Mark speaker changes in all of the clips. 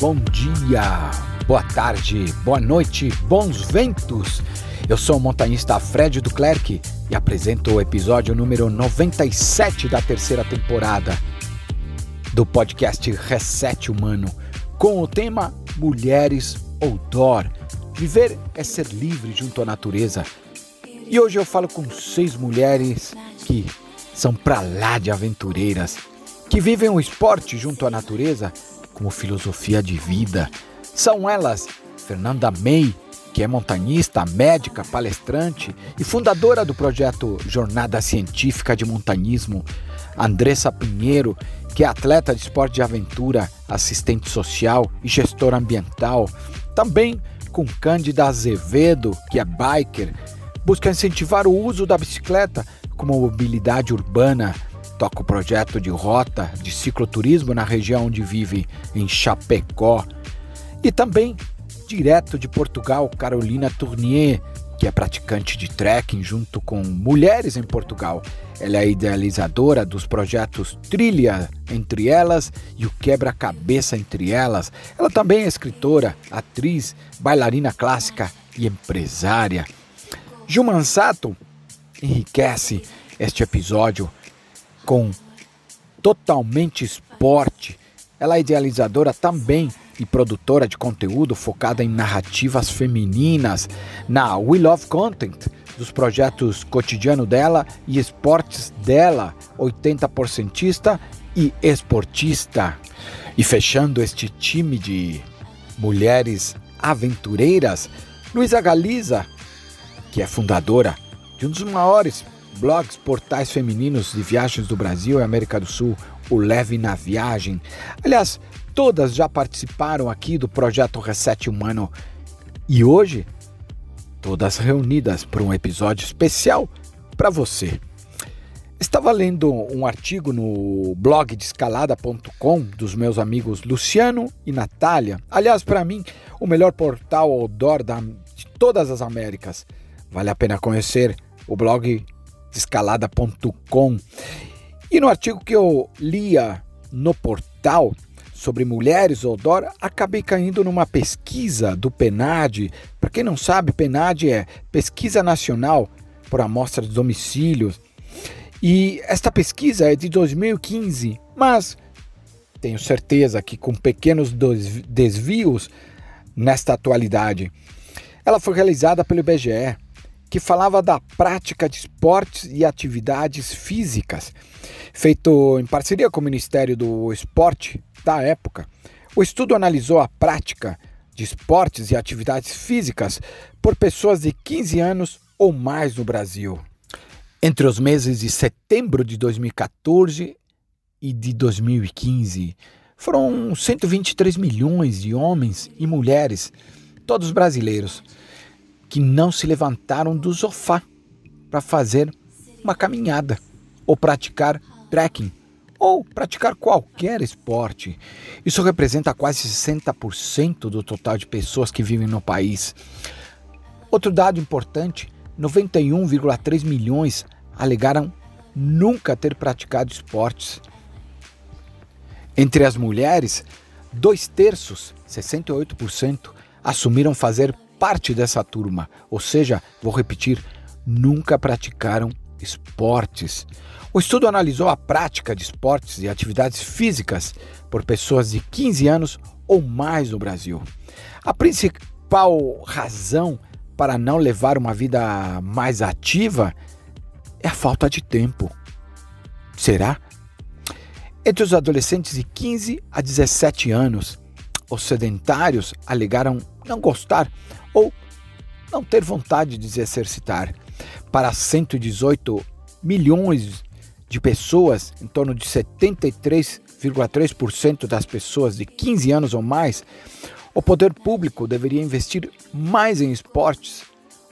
Speaker 1: Bom dia, boa tarde, boa noite, bons ventos. Eu sou o montanhista Fred Duclerc e apresento o episódio número 97 da terceira temporada do podcast Reset Humano, com o tema Mulheres Outdoor. Viver é ser livre junto à natureza. E hoje eu falo com seis mulheres que são pra lá de aventureiras que vivem o esporte junto à natureza como filosofia de vida. São elas Fernanda May, que é montanhista, médica, palestrante e fundadora do projeto Jornada Científica de Montanismo, Andressa Pinheiro, que é atleta de esporte de aventura, assistente social e gestora ambiental, também com Cândida Azevedo, que é biker, busca incentivar o uso da bicicleta como mobilidade urbana toca o projeto de rota de cicloturismo na região onde vive, em Chapecó. E também, direto de Portugal, Carolina Tournier, que é praticante de trekking junto com mulheres em Portugal. Ela é idealizadora dos projetos Trilha entre elas e o Quebra-Cabeça entre elas. Ela também é escritora, atriz, bailarina clássica e empresária. Gilman Sato enriquece este episódio com totalmente esporte. Ela é idealizadora também e produtora de conteúdo focada em narrativas femininas na We Love Content, dos projetos cotidiano dela e esportes dela, 80%ista e esportista. E fechando este time de mulheres aventureiras, Luísa Galiza, que é fundadora de um dos maiores blogs, portais femininos de viagens do Brasil e América do Sul, o Leve na Viagem. Aliás, todas já participaram aqui do projeto Reset Humano e hoje todas reunidas para um episódio especial para você. Estava lendo um artigo no blog de escalada.com dos meus amigos Luciano e Natália. Aliás, para mim, o melhor portal outdoor da, de todas as Américas. Vale a pena conhecer o blog escalada.com. E no artigo que eu lia no portal sobre mulheres outdoor, acabei caindo numa pesquisa do PNAD. Para quem não sabe, PNAD é Pesquisa Nacional por Amostra de Domicílios. E esta pesquisa é de 2015, mas tenho certeza que com pequenos desvios nesta atualidade. Ela foi realizada pelo IBGE que falava da prática de esportes e atividades físicas, feito em parceria com o Ministério do Esporte da época. O estudo analisou a prática de esportes e atividades físicas por pessoas de 15 anos ou mais no Brasil. Entre os meses de setembro de 2014 e de 2015, foram 123 milhões de homens e mulheres, todos brasileiros, que não se levantaram do sofá para fazer uma caminhada ou praticar trekking ou praticar qualquer esporte. Isso representa quase 60% do total de pessoas que vivem no país. Outro dado importante: 91,3 milhões alegaram nunca ter praticado esportes. Entre as mulheres, dois terços, 68%, assumiram fazer parte dessa turma, ou seja, vou repetir, nunca praticaram esportes. O estudo analisou a prática de esportes e atividades físicas por pessoas de 15 anos ou mais no Brasil. A principal razão para não levar uma vida mais ativa é a falta de tempo. Será? Entre os adolescentes de 15 a 17 anos, os sedentários alegaram não gostar ou não ter vontade de se exercitar. Para 118 milhões de pessoas, em torno de 73,3% das pessoas de 15 anos ou mais, o poder público deveria investir mais em esportes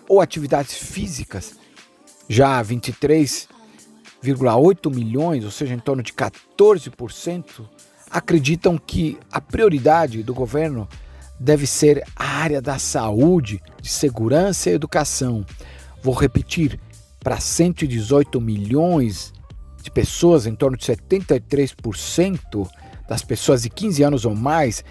Speaker 1: ou atividades físicas. Já 23,8 milhões, ou seja, em torno de 14%, acreditam que a prioridade do governo deve ser a área da saúde, de segurança e educação. Vou repetir, para 118 milhões de pessoas, em torno de 73% das pessoas de 15 anos ou mais,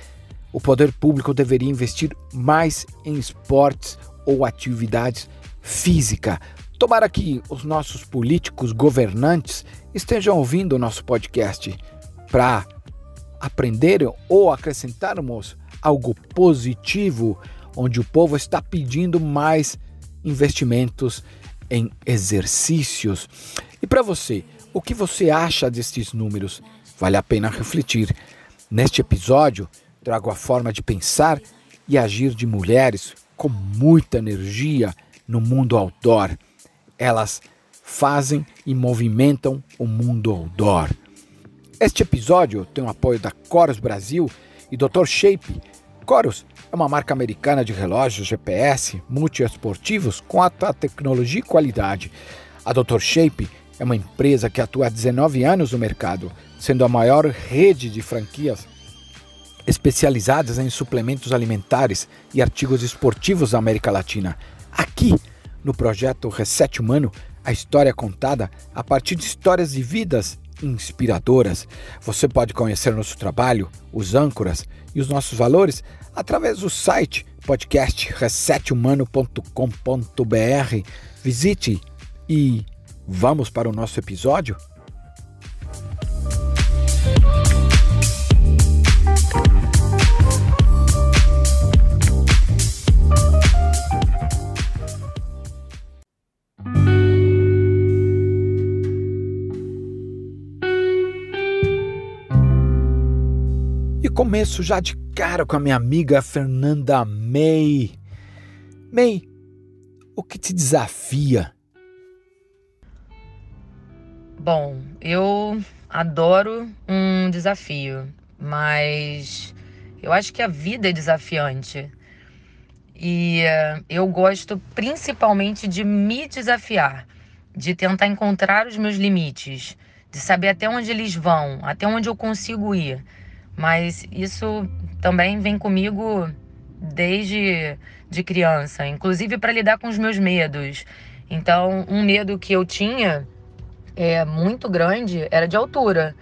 Speaker 1: o poder público deveria investir mais em esportes ou atividades físicas. Tomara que os nossos políticos governantes estejam ouvindo o nosso podcast para aprender ou acrescentarmos algo positivo, onde o povo está pedindo mais investimentos em exercícios. E para você, o que você acha destes números? Vale a pena refletir. Neste episódio, trago a forma de pensar e agir de mulheres com muita energia no mundo outdoor. Elas fazem e movimentam o mundo outdoor. Este episódio tem o apoio da Coros Brasil e Dr. Shape. Coros é uma marca americana de relógios GPS multiesportivos com alta tecnologia e qualidade. A Dr. Shape é uma empresa que atua há 19 anos no mercado, sendo a maior rede de franquias especializadas em suplementos alimentares e artigos esportivos da América Latina. Aqui, no projeto Reset Humano, a história é contada a partir de histórias de vidas inspiradoras. Você pode conhecer nosso trabalho, os âncoras e os nossos valores através do site podcast resethumano.com.br. Visite e vamos para o nosso episódio? Começo já de cara com a minha amiga Fernanda May. May, o que te desafia?
Speaker 2: Bom, eu adoro um desafio, mas eu acho que a vida é desafiante. E uh, eu gosto principalmente de me desafiar, de tentar encontrar os meus limites, de saber até onde eles vão, até onde eu consigo ir mas isso também vem comigo desde de criança, inclusive para lidar com os meus medos. Então, um medo que eu tinha é muito grande era de altura.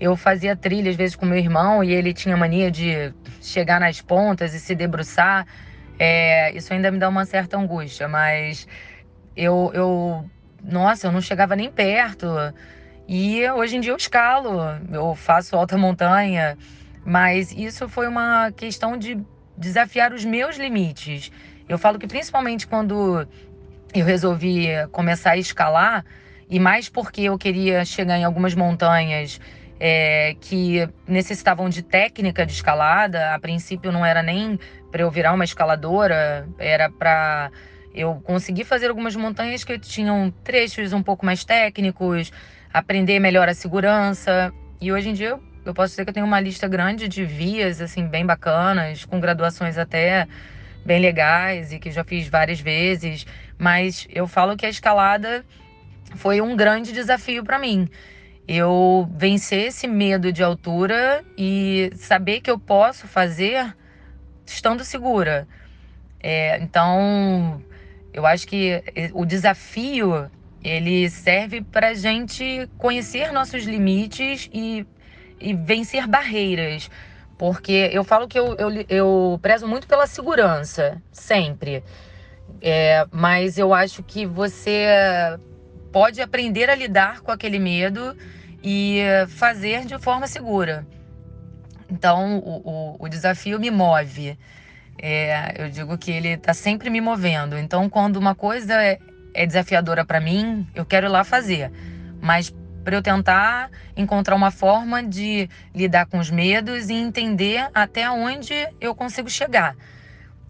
Speaker 2: Eu fazia trilha às vezes com meu irmão e ele tinha mania de chegar nas pontas e se debruçar. É, isso ainda me dá uma certa angústia, mas eu, eu, nossa, eu não chegava nem perto. E hoje em dia eu escalo, eu faço alta montanha, mas isso foi uma questão de desafiar os meus limites. Eu falo que principalmente quando eu resolvi começar a escalar, e mais porque eu queria chegar em algumas montanhas é, que necessitavam de técnica de escalada. A princípio não era nem para eu virar uma escaladora, era para eu conseguir fazer algumas montanhas que tinham trechos um pouco mais técnicos, aprender melhor a segurança. E hoje em dia eu, eu posso dizer que eu tenho uma lista grande de vias, assim, bem bacanas, com graduações até bem legais e que já fiz várias vezes. Mas eu falo que a escalada foi um grande desafio para mim. Eu vencer esse medo de altura e saber que eu posso fazer estando segura. É, então, eu acho que o desafio ele serve para a gente conhecer nossos limites e, e vencer barreiras. Porque eu falo que eu, eu, eu prezo muito pela segurança, sempre. É, mas eu acho que você pode aprender a lidar com aquele medo e fazer de forma segura. Então, o, o, o desafio me move. É, eu digo que ele está sempre me movendo. Então, quando uma coisa é, é desafiadora para mim, eu quero ir lá fazer. Mas para eu tentar encontrar uma forma de lidar com os medos e entender até onde eu consigo chegar.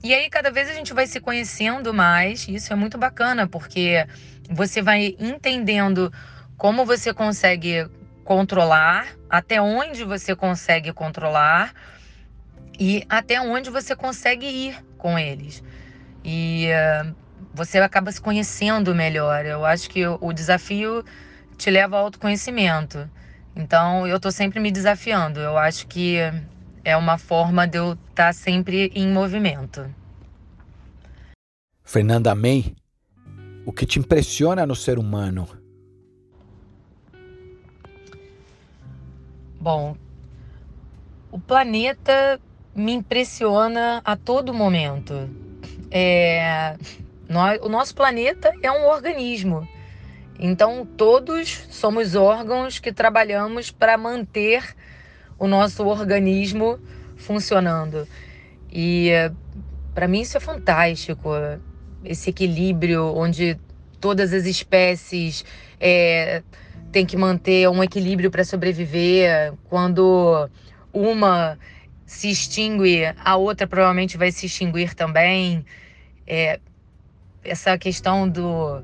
Speaker 2: E aí cada vez a gente vai se conhecendo mais, isso é muito bacana, porque você vai entendendo como você consegue controlar, até onde você consegue controlar e até onde você consegue ir com eles. E uh, você acaba se conhecendo melhor. Eu acho que o, desafio te leva ao autoconhecimento. Então eu estou sempre me desafiando. Eu acho que é uma forma de eu estar tá sempre em movimento.
Speaker 1: Fernanda May, o que te impressiona no ser humano?
Speaker 2: Bom, o planeta me impressiona a todo momento. É, nós, o nosso planeta é um organismo. Então, todos somos órgãos que trabalhamos para manter o nosso organismo funcionando. E para mim isso é fantástico, esse equilíbrio onde todas as espécies é, têm que manter um equilíbrio para sobreviver. Quando uma se extingue, a outra provavelmente vai se extinguir também. É, essa questão do,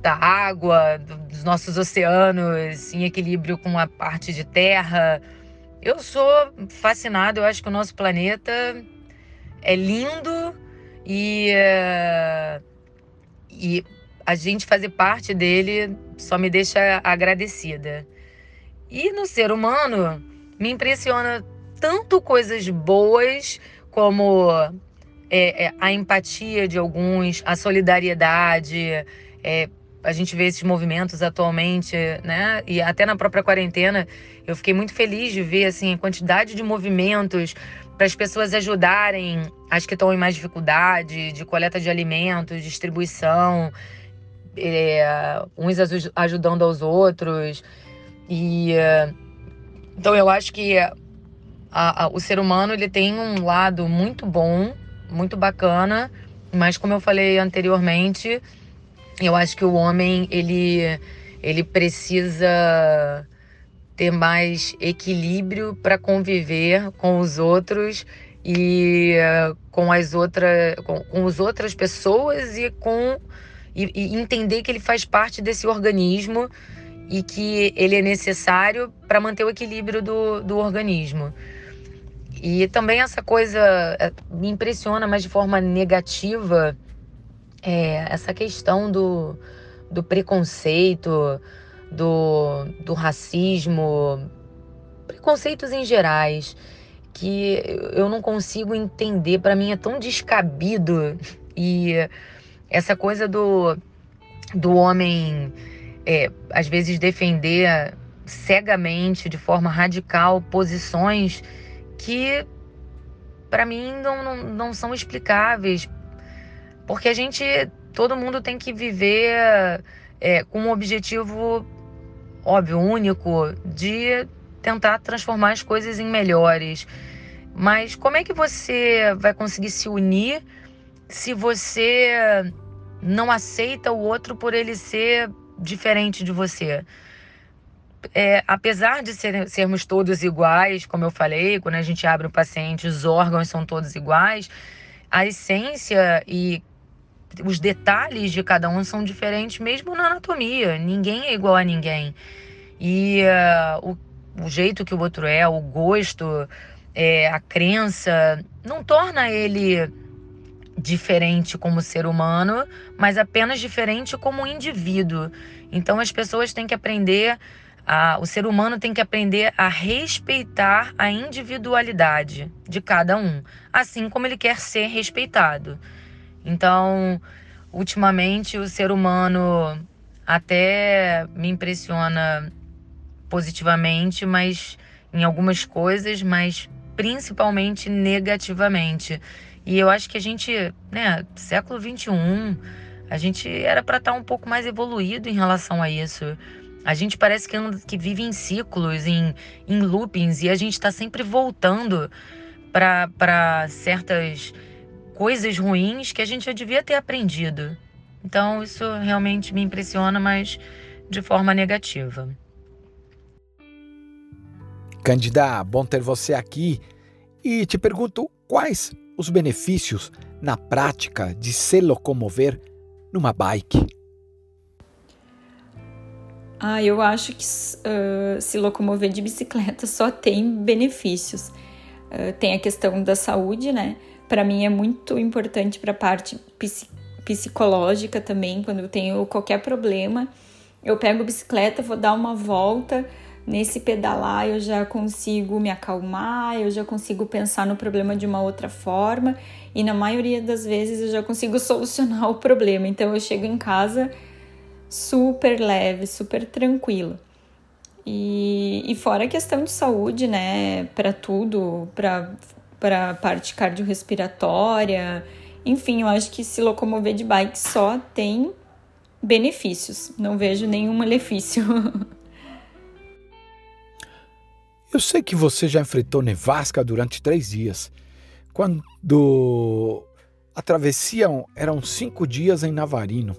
Speaker 2: da água, do, dos nossos oceanos em equilíbrio com a parte de terra. Eu sou fascinado, eu acho que o nosso planeta é lindo e, uh, e a gente fazer parte dele só me deixa agradecida. E no ser humano, me impressiona tanto coisas boas como é, é, a empatia de alguns, a solidariedade. É, a gente vê esses movimentos atualmente, né? E até na própria quarentena, eu fiquei muito feliz de ver assim a quantidade de movimentos para as pessoas ajudarem as que estão em mais dificuldade, de coleta de alimentos, distribuição, é, uns ajudando aos outros. E então eu acho que a, a, o ser humano ele tem um lado muito bom muito bacana, mas como eu falei anteriormente, eu acho que o homem ele ele precisa ter mais equilíbrio para conviver com os outros e uh, com as outras com, com as outras pessoas e com e, e entender que ele faz parte desse organismo e que ele é necessário para manter o equilíbrio do, do organismo. E também essa coisa é, me impressiona, mas de forma negativa, é essa questão do, do preconceito, do, do racismo, preconceitos em gerais, que eu não consigo entender, para mim é tão descabido. E essa coisa do, do homem, é, às vezes, defender cegamente, de forma radical, posições que para mim não, não, não são explicáveis. Porque a gente, todo mundo tem que viver é, com um objetivo, óbvio, único, de tentar transformar as coisas em melhores. Mas como é que você vai conseguir se unir se você não aceita o outro por ele ser diferente de você? É, apesar de ser, sermos todos iguais, como eu falei, quando a gente abre o paciente, os órgãos são todos iguais, a essência e os detalhes de cada um são diferentes, mesmo na anatomia. Ninguém é igual a ninguém. E uh, o, o, jeito que o outro é, o gosto, é, a crença, não torna ele diferente como ser humano, mas apenas diferente como indivíduo. Então as pessoas têm que aprender o ser humano tem que aprender a respeitar a individualidade de cada um, assim como ele quer ser respeitado. Então, ultimamente, o ser humano até me impressiona positivamente, mas em algumas coisas, mas principalmente negativamente. E eu acho que a gente, né, século 21, a gente era para estar tá um pouco mais evoluído em relação a isso. A gente parece que, anda, que vive em ciclos, em, em loopings, e a gente está sempre voltando para certas coisas ruins que a gente já devia ter aprendido. Então, isso realmente me impressiona, mas de forma negativa.
Speaker 1: Cândida, bom ter você aqui. E te pergunto quais os benefícios na prática de se locomover numa bike.
Speaker 3: Ah, eu acho que uh, se locomover de bicicleta só tem benefícios. Uh, tem a questão da saúde, né? Para mim é muito importante para a parte psicológica também. Quando eu tenho qualquer problema, eu pego bicicleta, vou dar uma volta. Nesse pedalar eu já consigo me acalmar, eu já consigo pensar no problema de uma outra forma e na maioria das vezes eu já consigo solucionar o problema. Então eu chego em casa super leve, super tranquilo. E, e fora a questão de saúde, né, para tudo, para a parte cardiorrespiratória, enfim, eu acho que se locomover de bike só tem benefícios, não vejo nenhum malefício.
Speaker 1: Eu sei que você já enfrentou nevasca durante três dias. Quando a travessia eram cinco dias em Navarino,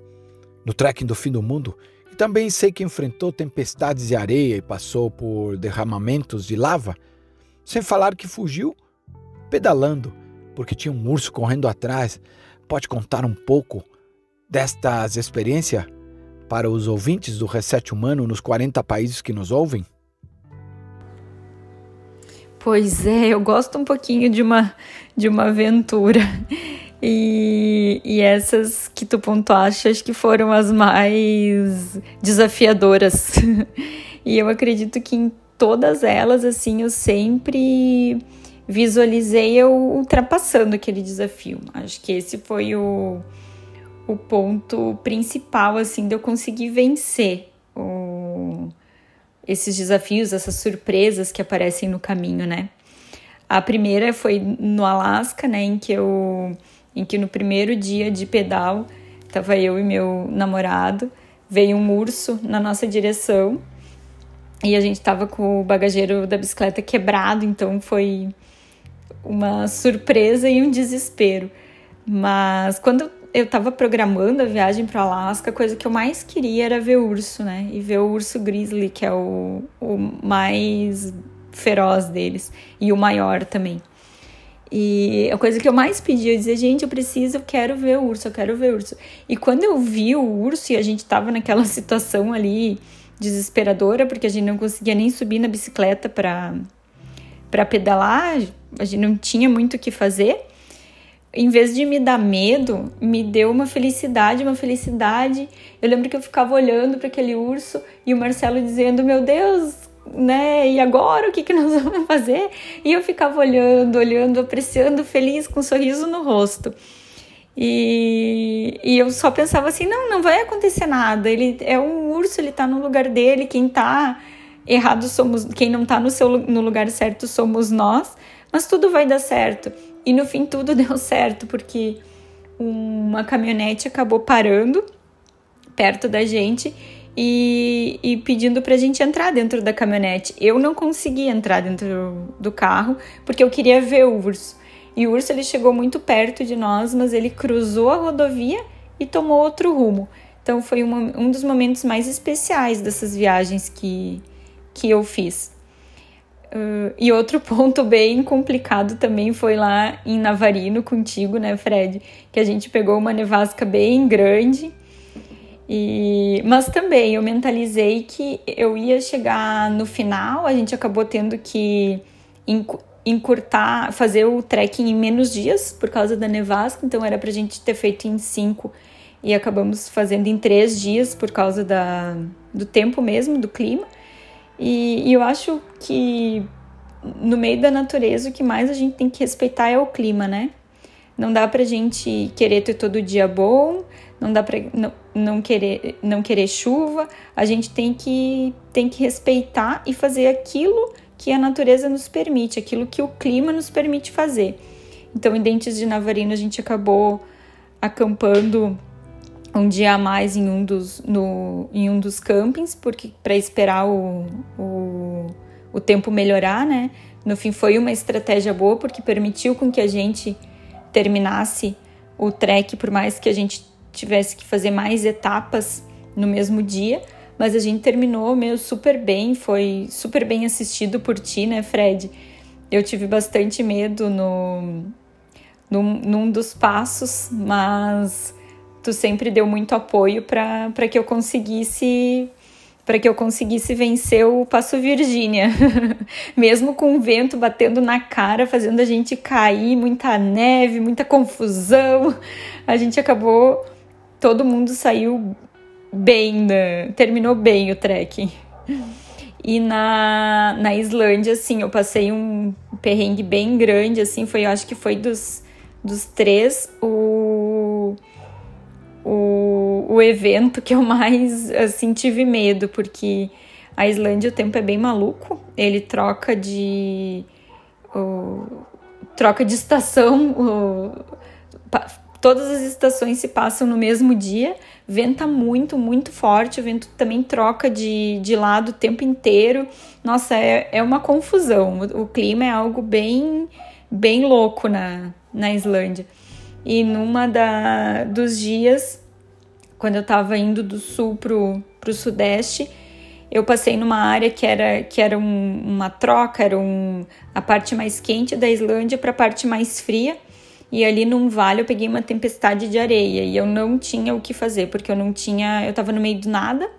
Speaker 1: no trekking do fim do mundo, e também sei que enfrentou tempestades de areia e passou por derramamentos de lava, sem falar que fugiu pedalando, porque tinha um urso correndo atrás. Pode contar um pouco destas experiências para os ouvintes do Reset Humano nos 40 países que nos ouvem?
Speaker 3: Pois é, eu gosto um pouquinho de uma, de uma aventura. E, e essas que tu pontuaste, acho que foram as mais desafiadoras. e eu acredito que em todas elas, assim, eu sempre visualizei eu ultrapassando aquele desafio. Acho que esse foi o, o ponto principal, assim, de eu conseguir vencer o, esses desafios, essas surpresas que aparecem no caminho, né? A primeira foi no Alasca, né, em que eu em que no primeiro dia de pedal, tava eu e meu namorado, veio um urso na nossa direção. E a gente tava com o bagageiro da bicicleta quebrado, então foi uma surpresa e um desespero. Mas quando eu estava programando a viagem para Alasca, a coisa que eu mais queria era ver urso, né? E ver o urso grizzly, que é o, o mais feroz deles e o maior também. E a coisa que eu mais pedi, eu dizia, gente, eu preciso, eu quero ver o urso, eu quero ver o urso. E quando eu vi o urso e a gente tava naquela situação ali desesperadora, porque a gente não conseguia nem subir na bicicleta para para pedalar, a gente não tinha muito o que fazer em vez de me dar medo, me deu uma felicidade, uma felicidade. Eu lembro que eu ficava olhando para aquele urso e o Marcelo dizendo: Meu Deus, né? E agora o que, que nós vamos fazer? E eu ficava olhando, olhando, apreciando, feliz, com um sorriso no rosto. E, e eu só pensava assim: não, não vai acontecer nada. Ele é um urso, ele tá no lugar dele. Quem tá errado somos, quem não tá no, seu, no lugar certo somos nós. Mas tudo vai dar certo. E no fim tudo deu certo, porque uma caminhonete acabou parando perto da gente e, e pedindo pra gente entrar dentro da caminhonete. Eu não consegui entrar dentro do carro porque eu queria ver o urso. E o urso ele chegou muito perto de nós, mas ele cruzou a rodovia e tomou outro rumo. Então foi uma, um dos momentos mais especiais dessas viagens que, que eu fiz. Uh, e outro ponto bem complicado também foi lá em Navarino contigo, né, Fred? Que a gente pegou uma nevasca bem grande. E, mas também eu mentalizei que eu ia chegar no final, a gente acabou tendo que encurtar, fazer o trekking em menos dias por causa da nevasca, então era pra gente ter feito em cinco e acabamos fazendo em três dias por causa da, do tempo mesmo, do clima. E, e eu acho que no meio da natureza o que mais a gente tem que respeitar é o clima, né? Não dá pra gente querer ter todo dia bom, não dá pra não, não, querer, não querer chuva. A gente tem que, tem que respeitar e fazer aquilo que a natureza nos permite, aquilo que o clima nos permite fazer. Então, em Dentes de Navarino, a gente acabou acampando um dia a mais em um dos, no, em um dos campings, porque para esperar o, o, o tempo melhorar, né? No fim foi uma estratégia boa porque permitiu com que a gente terminasse o trek, por mais que a gente tivesse que fazer mais etapas no mesmo dia, mas a gente terminou meio super bem, foi super bem assistido por ti, né, Fred? Eu tive bastante medo no, no num dos passos, mas tu sempre deu muito apoio para que eu conseguisse para que eu conseguisse vencer o Passo Virgínia, mesmo com o vento batendo na cara, fazendo a gente cair, muita neve, muita confusão, a gente acabou, todo mundo saiu bem, né? terminou bem o trekking. E na, na Islândia, assim, eu passei um perrengue bem grande, assim, foi, eu acho que foi dos, dos três, o o, o evento que eu mais assim tive medo, porque A Islândia o tempo é bem maluco, ele troca de o, troca de estação, o, todas as estações se passam no mesmo dia, venta muito, muito forte, o vento também troca de, de lado o tempo inteiro. Nossa, é, é uma confusão. O, o clima é algo bem, bem louco na, na Islândia. E numa da, dos dias, quando eu estava indo do sul pro, pro sudeste, eu passei numa área que era, que era um, uma troca, era um, a parte mais quente da Islândia para a parte mais fria. E ali num vale eu peguei uma tempestade de areia e eu não tinha o que fazer, porque eu não tinha, eu estava no meio do nada,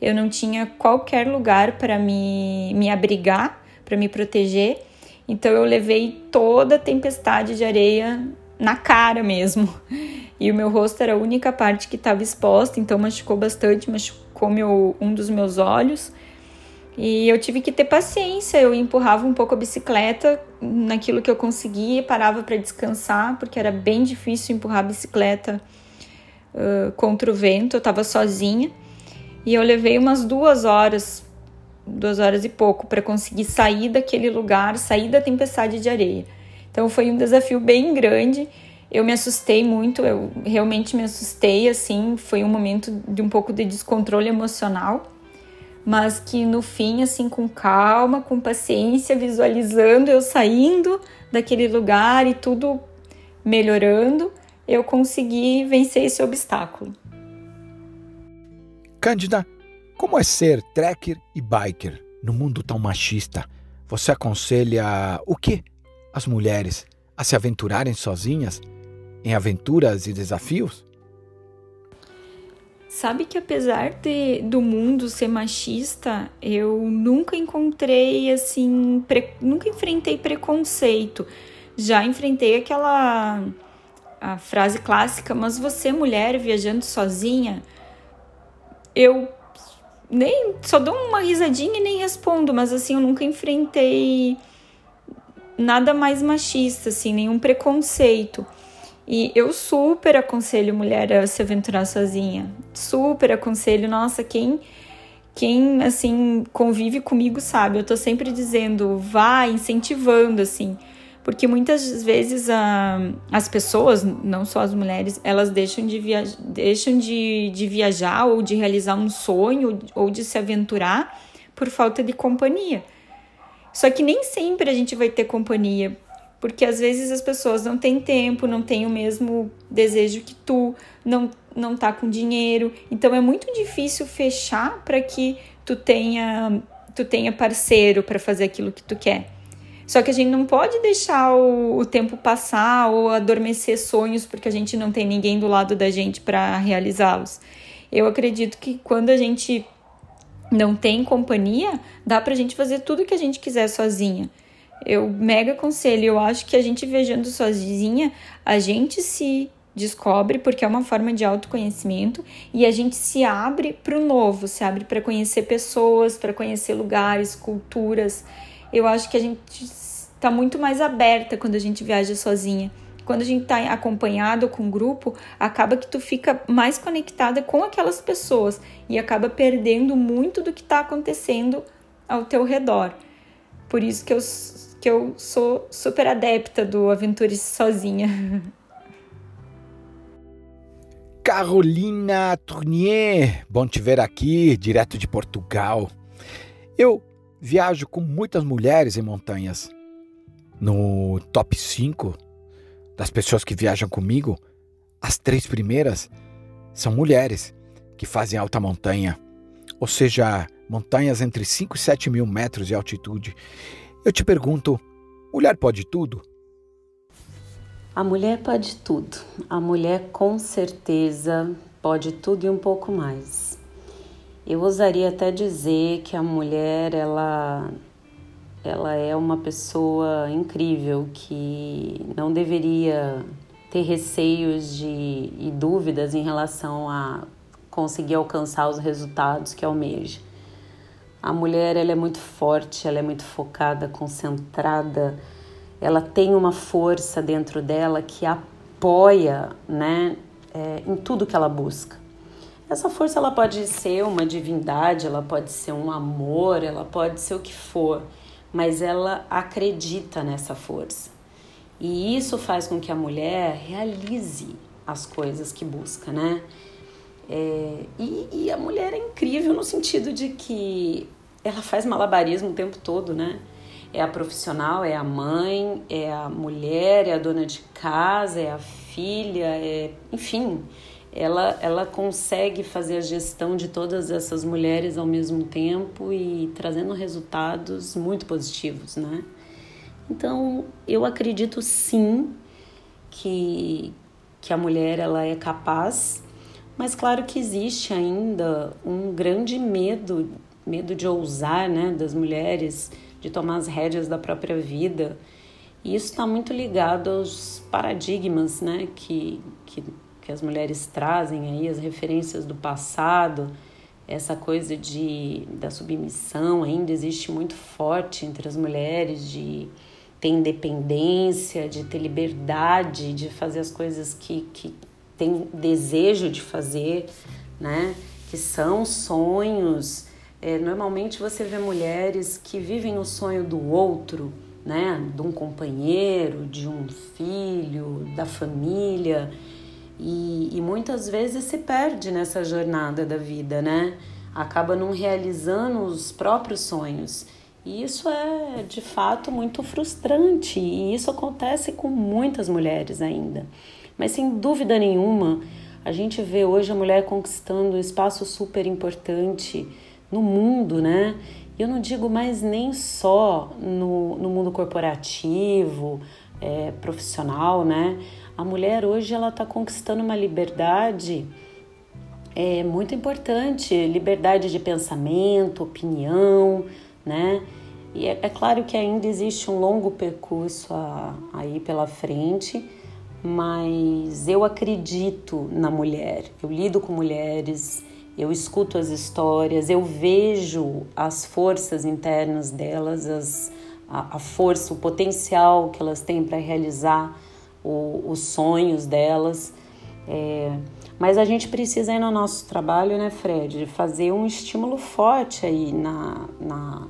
Speaker 3: eu não tinha qualquer lugar para me, me abrigar, para me proteger. Então eu levei toda a tempestade de areia na cara mesmo. E o meu rosto era a única parte que estava exposta, então machucou bastante, machucou meu, um dos meus olhos. E eu tive que ter paciência. Eu empurrava um pouco a bicicleta naquilo que eu conseguia, parava para descansar, porque era bem difícil empurrar a bicicleta uh, contra o vento. Eu estava sozinha e eu levei umas duas horas, duas horas e pouco, para conseguir sair daquele lugar, sair da tempestade de areia. Então foi um desafio bem grande. Eu me assustei muito, eu realmente me assustei, assim, foi um momento de um pouco de descontrole emocional, mas que no fim, assim, com calma, com paciência, visualizando eu saindo daquele lugar e tudo melhorando, eu consegui vencer esse obstáculo.
Speaker 1: Cândida, como é ser trekker e biker no mundo tão machista? Você aconselha o que as mulheres a se aventurarem sozinhas em aventuras e desafios?
Speaker 3: Sabe que apesar de, do mundo ser machista, eu nunca encontrei assim, pre, nunca enfrentei preconceito. Já enfrentei aquela a frase clássica, mas você mulher viajando sozinha, eu nem só dou uma risadinha e nem respondo, mas assim eu nunca enfrentei nada mais machista, assim, nenhum preconceito. E eu super aconselho mulher a se aventurar sozinha. Super aconselho. Nossa, quem quem assim convive comigo sabe, eu tô sempre dizendo, vá incentivando assim, porque muitas vezes a, as pessoas, não só as mulheres, elas deixam de, deixam de, de viajar ou de realizar um sonho ou de se aventurar por falta de companhia. Só que nem sempre a gente vai ter companhia, porque às vezes as pessoas não têm tempo, não têm o mesmo desejo que tu, não não tá com dinheiro. Então é muito difícil fechar para que tu tenha tu tenha parceiro para fazer aquilo que tu quer. Só que a gente não pode deixar o, o, tempo passar ou adormecer sonhos porque a gente não tem ninguém do lado da gente para realizá-los. Eu acredito que quando a gente não tem companhia, dá pra gente fazer tudo que a gente quiser sozinha. Eu mega aconselho, eu acho que a gente viajando sozinha, a gente se descobre porque é uma forma de autoconhecimento e a gente se abre para o novo, se abre para conhecer pessoas, para conhecer lugares, culturas. Eu acho que a gente está muito mais aberta quando a gente viaja sozinha. Quando a gente está acompanhado com um grupo, acaba que tu fica mais conectada com aquelas pessoas e acaba perdendo muito do que está acontecendo ao teu redor. Por isso que eu, que eu sou super adepta do aventure sozinha.
Speaker 1: Carolina Tournier, bom te ver aqui, direto de Portugal. Eu viajo com muitas mulheres em montanhas. No top 5 das pessoas que viajam comigo, as três primeiras são mulheres que fazem alta montanha, ou seja, montanhas entre 5 e 7 mil metros de altitude. Eu te pergunto: mulher pode tudo?
Speaker 4: A mulher pode tudo. A mulher com certeza pode tudo e um pouco mais. Eu ousaria até dizer que a mulher ela ela é uma pessoa incrível que não deveria ter receios de, e dúvidas em relação a conseguir alcançar os resultados que almeja. A mulher ela é muito forte, ela é muito focada, concentrada, ela tem uma força dentro dela que apoia né, é, em tudo que ela busca. Essa força ela pode ser uma divindade, ela pode ser um amor, ela pode ser o que for, mas ela acredita nessa força. E isso faz com que a mulher realize as coisas que busca, né? É, e, e, a mulher é incrível no sentido de que ela faz malabarismo o tempo todo, né? É a profissional, é a mãe, é a mulher, é a dona de casa, é a filha, é, enfim, ela, ela consegue fazer a gestão de todas essas mulheres ao mesmo tempo e trazendo resultados muito positivos, né? Então, eu acredito sim que, que a mulher ela é capaz, mas claro que existe ainda um grande medo, medo de ousar, né, das mulheres, de tomar as rédeas da própria vida. E isso está muito ligado aos paradigmas, né, que, que que as mulheres trazem aí, as referências do passado, essa coisa de, da submissão ainda existe muito forte entre as mulheres, de ter independência, de ter liberdade, de fazer as coisas que, que tem desejo de fazer, né? Que são sonhos. É, normalmente você vê mulheres que vivem o sonho do outro, né? De um companheiro, de um filho, da família e, e muitas vezes se perde nessa jornada da vida, né? Acaba não realizando os próprios sonhos. E isso é de fato muito frustrante, e isso acontece com muitas mulheres ainda. Mas sem dúvida nenhuma, a gente vê hoje a mulher conquistando um espaço super importante no mundo, né? Eu não digo mais nem só no, no mundo corporativo, é, profissional, né? A mulher hoje ela está conquistando uma liberdade é muito importante, liberdade de pensamento, opinião, né? E é, é claro que ainda existe um longo percurso a, aí pela frente, mas eu acredito na mulher. Eu lido com mulheres, eu escuto as histórias, eu vejo as forças internas delas, as, a, a força, o potencial que elas têm para realizar o, os sonhos delas. É, mas a gente precisa aí no nosso trabalho, né, Fred, fazer um estímulo forte aí na, na,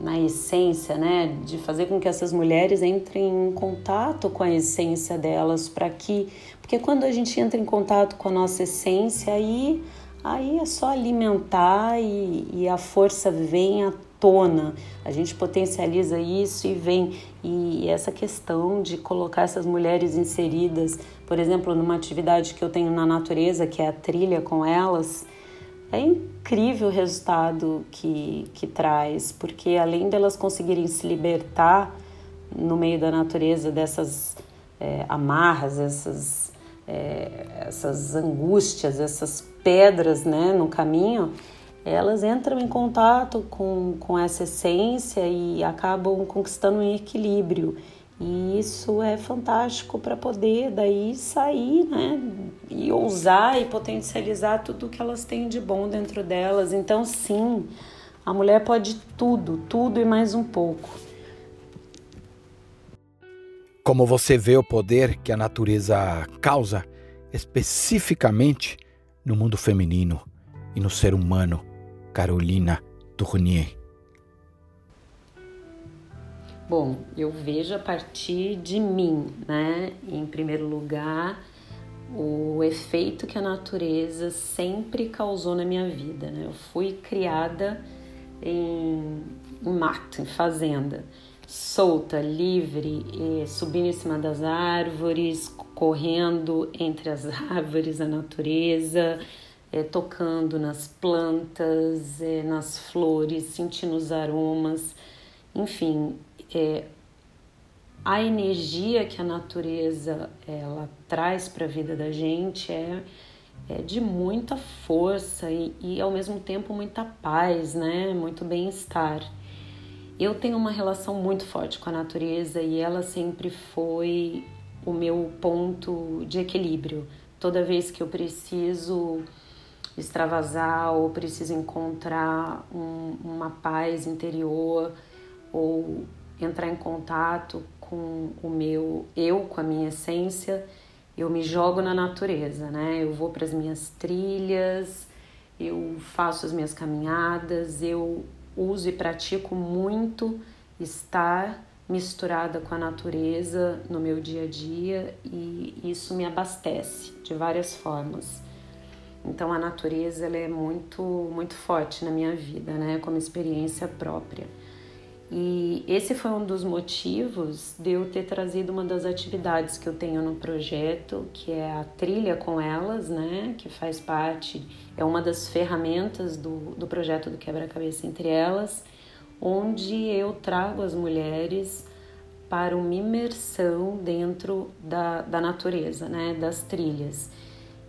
Speaker 4: na essência, né, de fazer com que essas mulheres entrem em contato com a essência delas, para que, porque quando a gente entra em contato com a nossa essência, aí, aí é só alimentar e, e a força vem à tona, a gente potencializa isso e vem. E essa questão de colocar essas mulheres inseridas, por exemplo, numa atividade que eu tenho na natureza, que é a trilha com elas, é incrível o resultado que, que traz, porque além delas conseguirem se libertar no meio da natureza dessas é, amarras, essas, é, essas angústias, essas pedras né, no caminho, elas entram em contato com, com essa essência e acabam conquistando um equilíbrio. E isso é fantástico para poder daí sair, né? E ousar e potencializar tudo que elas têm de bom dentro delas. Então, sim, a mulher pode tudo, tudo e mais um pouco.
Speaker 1: Como você vê o poder que a natureza causa especificamente no mundo feminino e no ser humano Carolina Tournier?
Speaker 4: Bom, eu vejo a partir de mim, né? Em primeiro lugar, o efeito que a natureza sempre causou na minha vida, né? Eu fui criada em, em mato, em fazenda, solta, livre, subindo em cima das árvores, correndo entre as árvores, a natureza, é, tocando nas plantas, é, nas flores, sentindo os aromas, enfim, é, a energia que a natureza ela traz para a vida da gente é, é de muita força e, e ao mesmo tempo muita paz, né? Muito bem-estar. Eu tenho uma relação muito forte com a natureza e ela sempre foi o meu ponto de equilíbrio. Toda vez que eu preciso extravasar ou preciso encontrar um, uma paz interior ou entrar em contato com o meu eu, com a minha essência, eu me jogo na natureza, né? Eu vou para as minhas trilhas, eu faço as minhas caminhadas, eu uso e pratico muito estar misturada com a natureza no meu dia a dia e isso me abastece de várias formas. Então a natureza ela é muito muito forte na minha vida, né, como experiência própria. E esse foi um dos motivos de eu ter trazido uma das atividades que eu tenho no projeto, que é a trilha com elas, né? Que faz parte, é uma das ferramentas do, do projeto do Quebra-Cabeça Entre Elas, onde eu trago as mulheres para uma imersão dentro da, da natureza, né? Das trilhas.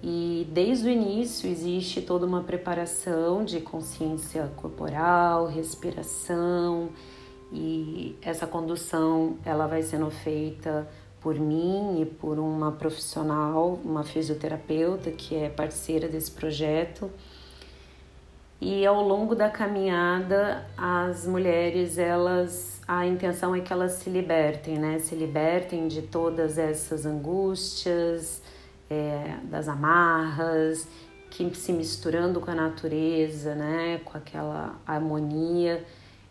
Speaker 4: E desde o início existe toda uma preparação de consciência corporal, respiração, e essa condução ela vai sendo feita por mim e por uma profissional, uma fisioterapeuta que é parceira desse projeto. E ao longo da caminhada, as mulheres, elas, a intenção é que elas se libertem, né? Se libertem de todas essas angústias, é, das amarras, que se misturando com a natureza, né? Com aquela harmonia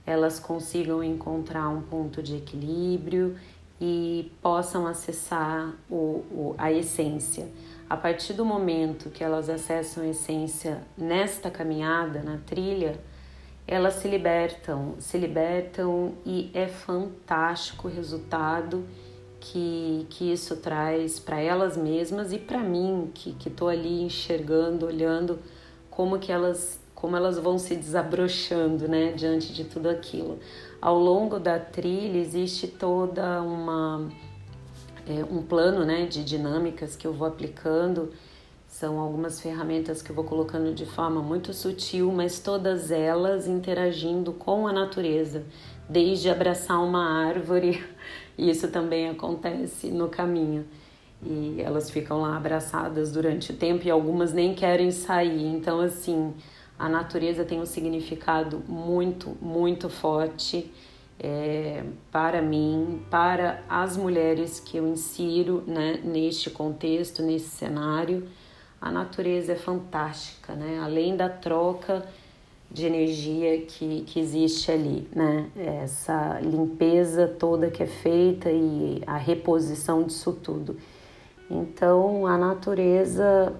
Speaker 4: elas consigam encontrar um ponto de equilíbrio e possam acessar o, o, a essência. A partir do momento que elas acessam a essência nesta caminhada, na trilha, elas se libertam, se libertam e é fantástico o resultado que, que isso traz para elas mesmas e para mim, que estou ali enxergando, olhando como que elas como elas vão se desabrochando, né, diante de tudo aquilo. Ao longo da trilha existe toda uma é, um plano, né, de dinâmicas que eu vou aplicando. São algumas ferramentas que eu vou colocando de forma muito sutil, mas todas elas interagindo com a natureza, desde abraçar uma árvore, isso também acontece no caminho. E elas ficam lá abraçadas durante o tempo e algumas nem querem sair. Então, assim, a natureza tem um significado muito, muito forte é, para mim, para as mulheres que eu insiro né, neste contexto, nesse cenário. A natureza é fantástica, né? além da troca de energia que, que existe ali, né? essa limpeza toda que é feita e a reposição disso tudo. Então, a natureza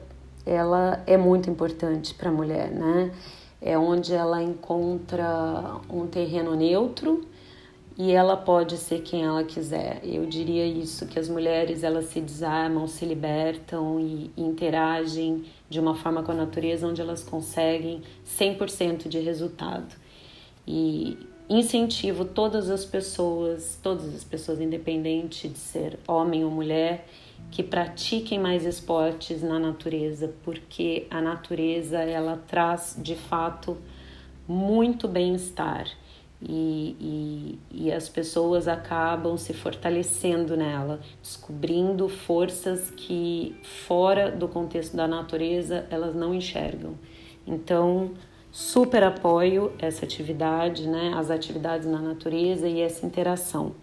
Speaker 4: ela é muito importante para a mulher, né? É onde ela encontra um terreno neutro e ela pode ser quem ela quiser. Eu diria isso que as mulheres elas se desarmam, se libertam e, interagem de uma forma com a natureza onde elas conseguem 100% de resultado. E incentivo todas as pessoas, todas as pessoas independente de ser homem ou mulher, que pratiquem mais esportes na natureza, porque a natureza ela traz de fato muito bem-estar e, e, e, as pessoas acabam se fortalecendo nela, descobrindo forças que fora do contexto da natureza elas não enxergam. Então, super apoio essa atividade, né, as atividades na natureza e essa interação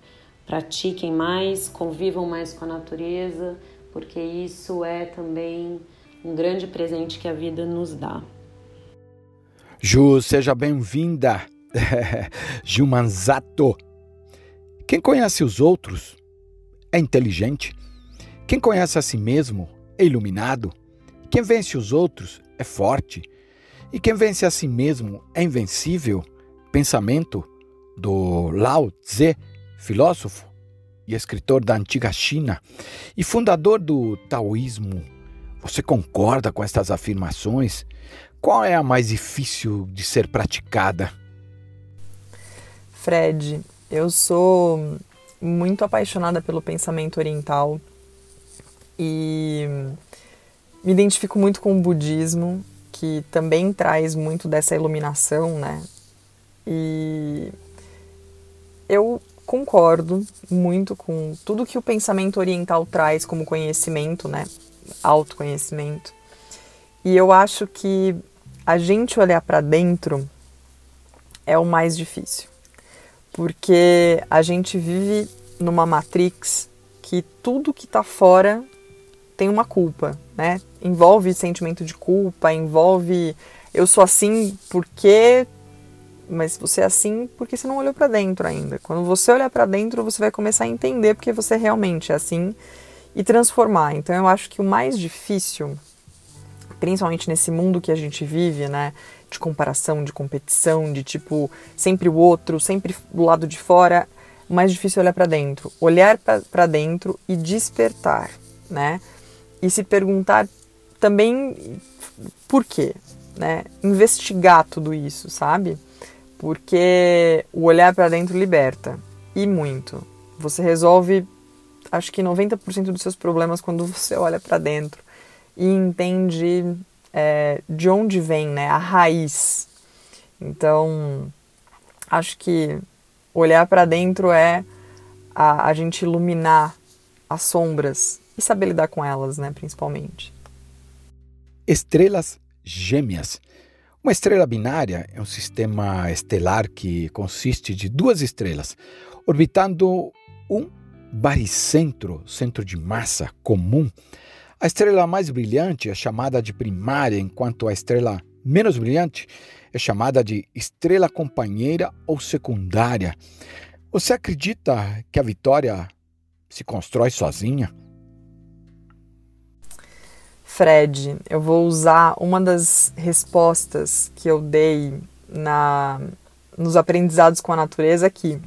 Speaker 4: pratiquem mais, convivam mais com a natureza, porque isso é também um grande presente que a vida nos dá.
Speaker 1: Ju, seja bem-vinda. Ju Manzato. Quem conhece os outros é inteligente. Quem conhece a si mesmo é iluminado. Quem vence os outros é forte. E quem vence a si mesmo é invencível. Pensamento do Lao Tse filósofo e escritor da antiga China e fundador do taoísmo. Você concorda com estas afirmações? Qual é a mais difícil de ser praticada?
Speaker 5: Fred, eu sou muito apaixonada pelo pensamento oriental e me identifico muito com o budismo, que também traz muito dessa iluminação, né? E eu concordo muito com tudo que o pensamento oriental traz como conhecimento, né? Autoconhecimento. E eu acho que a gente olhar para dentro é o mais difícil. Porque a gente vive numa matrix que tudo que está fora tem uma culpa, né? Envolve sentimento de culpa, envolve eu sou assim porque mas você é assim porque você não olhou para dentro ainda. Quando você olhar para dentro, você vai começar a entender porque você realmente é assim e transformar. Então eu acho que o mais difícil, principalmente nesse mundo que a gente vive, né, de comparação, de competição, de tipo sempre o outro, sempre do lado de fora, o mais difícil é olhar para dentro, olhar para dentro e despertar, né? E se perguntar também por quê, né? Investigar tudo isso, sabe? Porque o olhar para dentro liberta e muito. Você resolve, acho que 90% dos seus problemas quando você olha para dentro e entende é, de onde vem, né, a raiz. Então, acho que olhar para dentro é a, a gente iluminar as sombras e saber lidar com elas, né, principalmente.
Speaker 1: Estrelas gêmeas uma estrela binária é um sistema estelar que consiste de duas estrelas orbitando um baricentro, centro de massa comum. A estrela mais brilhante é chamada de primária, enquanto a estrela menos brilhante é chamada de estrela companheira ou secundária. Você acredita que a vitória se constrói sozinha?
Speaker 5: Fred, eu vou usar uma das respostas que eu dei na, nos aprendizados com a natureza aqui.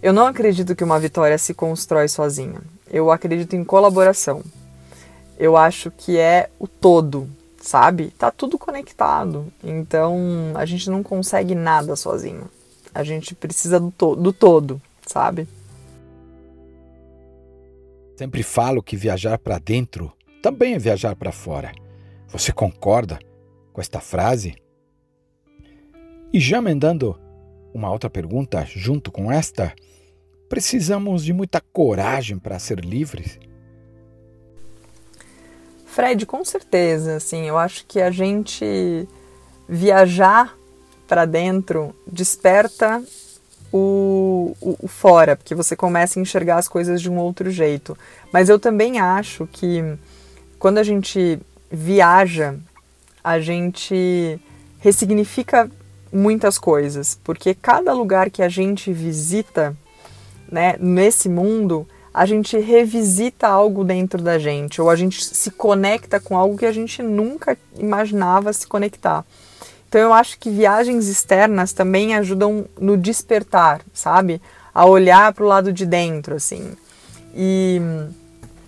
Speaker 5: Eu não acredito que uma vitória se constrói sozinha. Eu acredito em colaboração. Eu acho que é o todo, sabe? Tá tudo conectado. Então a gente não consegue nada sozinho. A gente precisa do, to do todo, sabe?
Speaker 1: Sempre falo que viajar para dentro também é viajar para fora. Você concorda com esta frase? E já emendando uma outra pergunta junto com esta, precisamos de muita coragem para ser livres?
Speaker 5: Fred, com certeza, assim, eu acho que a gente viajar para dentro desperta o, o, o, fora, porque você começa a enxergar as coisas de um outro jeito. Mas eu também acho que quando a gente viaja, a gente ressignifica muitas coisas, porque cada lugar que a gente visita, né, nesse mundo, a gente revisita algo dentro da gente, ou a gente se conecta com algo que a gente nunca imaginava se conectar. Então eu acho que viagens externas também ajudam no despertar, sabe? A olhar para o lado de dentro, assim. E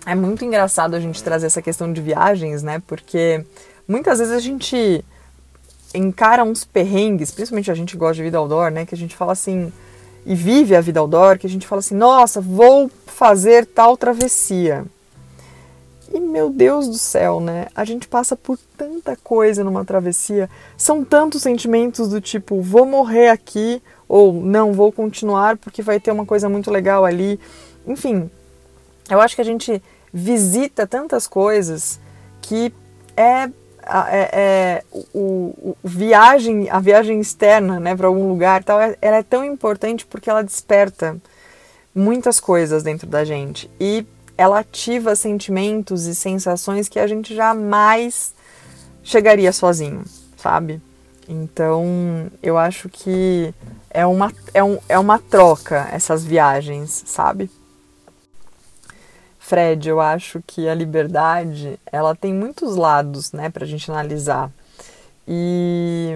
Speaker 5: é muito engraçado a gente trazer essa questão de viagens, né? Porque muitas vezes a gente encara uns perrengues, principalmente a gente gosta de vida outdoor, né? Que a gente fala assim, e vive a vida outdoor, que a gente fala assim, nossa, vou fazer tal travessia. E meu Deus do céu, né? A gente passa por tanta coisa numa travessia, são tantos sentimentos do tipo, vou morrer aqui, ou não, vou continuar porque vai ter uma coisa muito legal ali. Enfim, eu acho que a gente visita tantas coisas que é, é, é o, o, viagem, a viagem externa, né, para algum lugar, tal, é, ela é tão importante porque ela desperta muitas coisas dentro da gente e ela ativa sentimentos e sensações que a gente jamais chegaria sozinho, sabe? Então, eu acho que é uma, é, um, é uma troca essas viagens, sabe? Fred, eu acho que a liberdade ela tem muitos lados, né, a gente analisar. E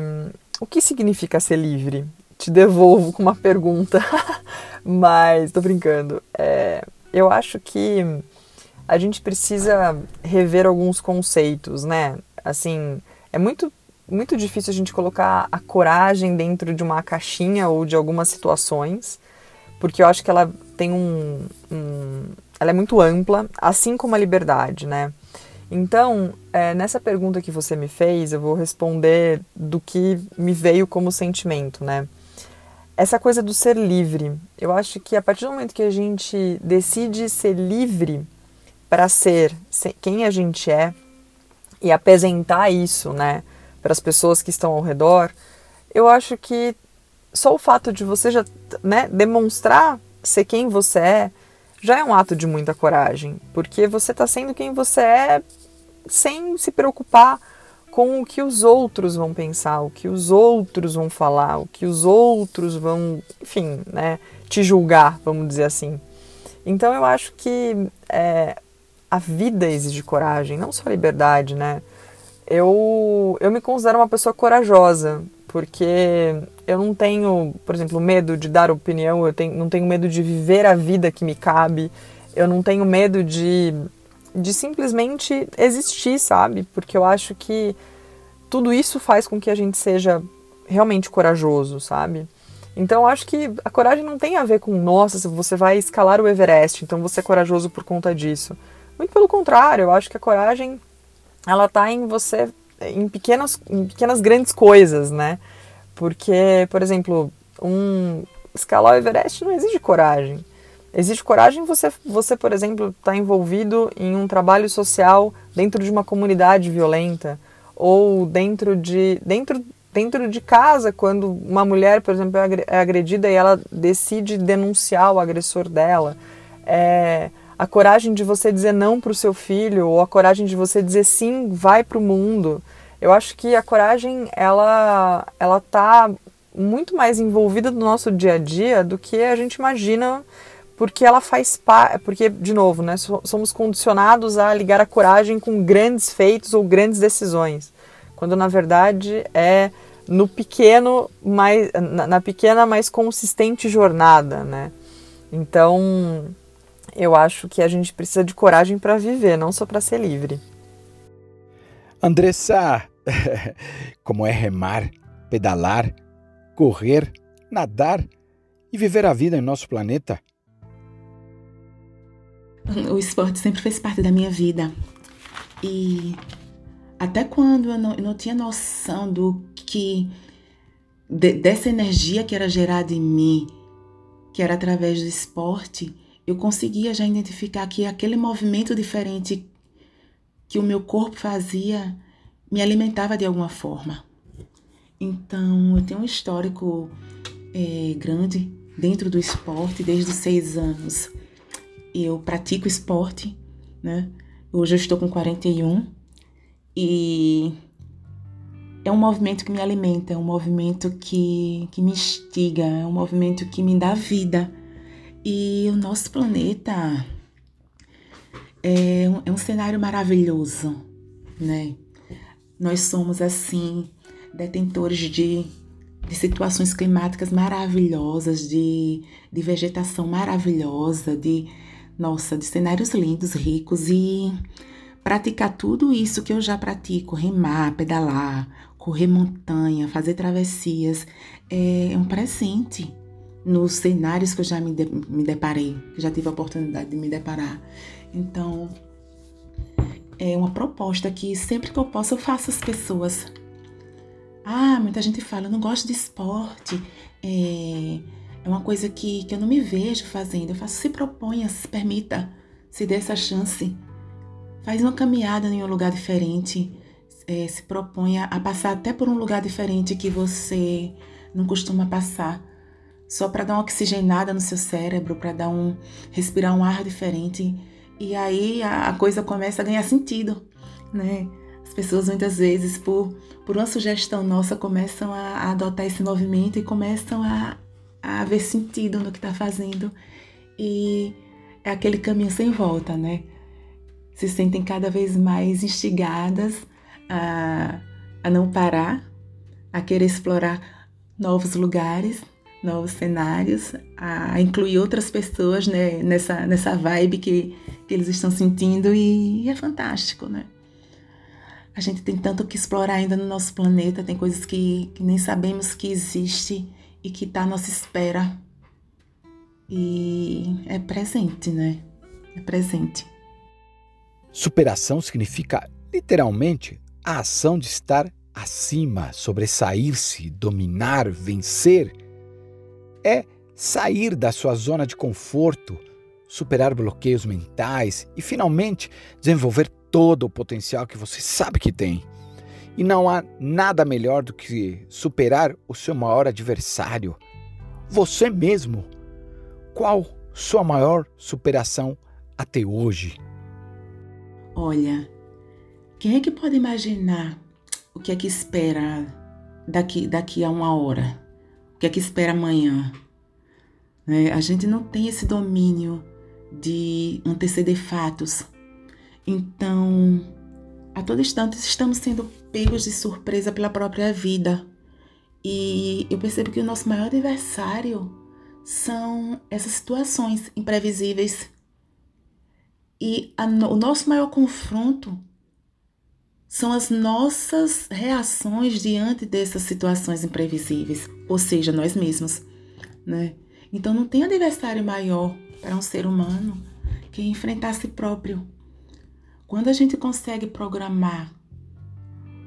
Speaker 5: o que significa ser livre? Te devolvo com uma pergunta, mas tô brincando. É, eu acho que a gente precisa rever alguns conceitos, né? Assim, é muito muito difícil a gente colocar a coragem dentro de uma caixinha ou de algumas situações, porque eu acho que ela tem um, um ela é muito ampla, assim como a liberdade, né? Então, é, nessa pergunta que você me fez, eu vou responder do que me veio como sentimento, né? Essa coisa do ser livre. Eu acho que a partir do momento que a gente decide ser livre para ser quem a gente é e apresentar isso, né, para as pessoas que estão ao redor, eu acho que só o fato de você já, né, demonstrar ser quem você é, já é um ato de muita coragem, porque você está sendo quem você é sem se preocupar com o que os outros vão pensar, o que os outros vão falar, o que os outros vão, enfim, né, te julgar, vamos dizer assim. Então eu acho que é, a vida exige coragem, não só a liberdade, né? Eu, eu me considero uma pessoa corajosa, porque eu não tenho, por exemplo, medo de dar opinião, eu tenho, não tenho medo de viver a vida que me cabe, eu não tenho medo de, de simplesmente existir, sabe? Porque eu acho que tudo isso faz com que a gente seja realmente corajoso, sabe? Então eu acho que a coragem não tem a ver com, nossa, você vai escalar o Everest, então você é corajoso por conta disso. Muito pelo contrário, eu acho que a coragem ela tá em você em pequenas, em pequenas grandes coisas, né? Porque, por exemplo, um escalar o Everest não exige coragem. Existe coragem você, você por exemplo, estar tá envolvido em um trabalho social dentro de uma comunidade violenta ou dentro de dentro dentro de casa quando uma mulher, por exemplo, é agredida e ela decide denunciar o agressor dela. É, a coragem de você dizer não para o seu filho ou a coragem de você dizer sim, vai para o mundo. Eu acho que a coragem ela ela tá muito mais envolvida no nosso dia a dia do que a gente imagina, porque ela faz parte, porque de novo, né, somos condicionados a ligar a coragem com grandes feitos ou grandes decisões, quando na verdade é no pequeno mais na, na pequena mais consistente jornada, né? Então, eu acho que a gente precisa de coragem para viver, não só para ser livre.
Speaker 1: Andressa, como é remar, pedalar, correr, nadar e viver a vida em nosso planeta?
Speaker 6: O esporte sempre fez parte da minha vida. E até quando eu não, eu não tinha noção do que. De, dessa energia que era gerada em mim, que era através do esporte, eu conseguia já identificar que aquele movimento diferente que o meu corpo fazia me alimentava de alguma forma. Então, eu tenho um histórico é, grande dentro do esporte desde os seis anos. Eu pratico esporte, né? Hoje eu estou com 41 e é um movimento que me alimenta, é um movimento que, que me instiga, é um movimento que me dá vida. E o nosso planeta é um, é um cenário maravilhoso, né? Nós somos, assim, detentores de, de situações climáticas maravilhosas, de, de vegetação maravilhosa, de, nossa, de cenários lindos, ricos e praticar tudo isso que eu já pratico, remar, pedalar, correr montanha, fazer travessias, é um presente nos cenários que eu já me, de, me deparei, que já tive a oportunidade de me deparar. Então, é uma proposta que sempre que eu posso eu faço às pessoas. Ah, muita gente fala, eu não gosto de esporte, é, é uma coisa que, que eu não me vejo fazendo. Eu faço, se proponha, se permita, se dê essa chance. Faz uma caminhada em um lugar diferente, é, se proponha a passar até por um lugar diferente que você não costuma passar só para dar uma oxigenada no seu cérebro, para dar um respirar um ar diferente. E aí a, a, coisa começa a ganhar sentido, né? As pessoas muitas vezes por, por uma sugestão nossa começam a, a adotar esse movimento e começam a, a ver sentido no que está fazendo. E é aquele caminho sem volta, né? Se sentem cada vez mais instigadas a, a não parar, a querer explorar novos lugares novos cenários, a incluir outras pessoas né, nessa, nessa vibe que, que eles estão sentindo e, é fantástico, né? A gente tem tanto que explorar ainda no nosso planeta, tem coisas que, que nem sabemos que existe e que está à nossa espera. E é presente, né? É presente.
Speaker 1: Superação significa literalmente a ação de estar acima, sobressair-se, dominar, vencer é sair da sua zona de conforto, superar bloqueios mentais e finalmente desenvolver todo o potencial que você sabe que tem. E não há nada melhor do que superar o seu maior adversário, você mesmo. Qual sua maior superação até hoje?
Speaker 6: Olha, quem é que pode imaginar o que é que espera daqui, daqui a uma hora, o que é que espera amanhã. Né? A gente não tem esse domínio de anteceder fatos. Então, a todo instante estamos sendo pegos de surpresa pela própria vida. E eu percebo que o nosso maior adversário são essas situações imprevisíveis. E a, o nosso maior confronto são as nossas reações diante dessas situações imprevisíveis, ou seja, nós mesmos, né? Então não tem adversário maior para um ser humano que enfrentar a si próprio. Quando a gente consegue programar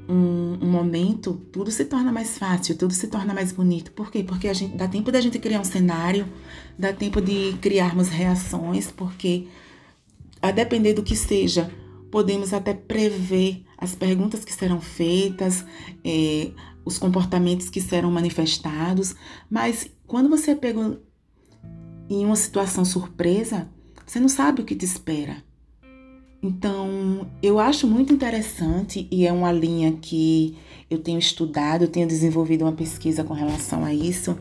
Speaker 6: um, um, momento, tudo se torna mais fácil, tudo se torna mais bonito. Por quê? Porque a gente dá tempo da gente criar um cenário, dá tempo de criarmos reações, porque a depender do que seja, podemos até prever as perguntas que serão feitas, é, os comportamentos que serão manifestados, mas quando você é pego em uma situação surpresa, você não sabe o que te espera. Então, eu acho muito interessante e é uma linha que eu tenho estudado, eu tenho desenvolvido uma pesquisa com relação a isso,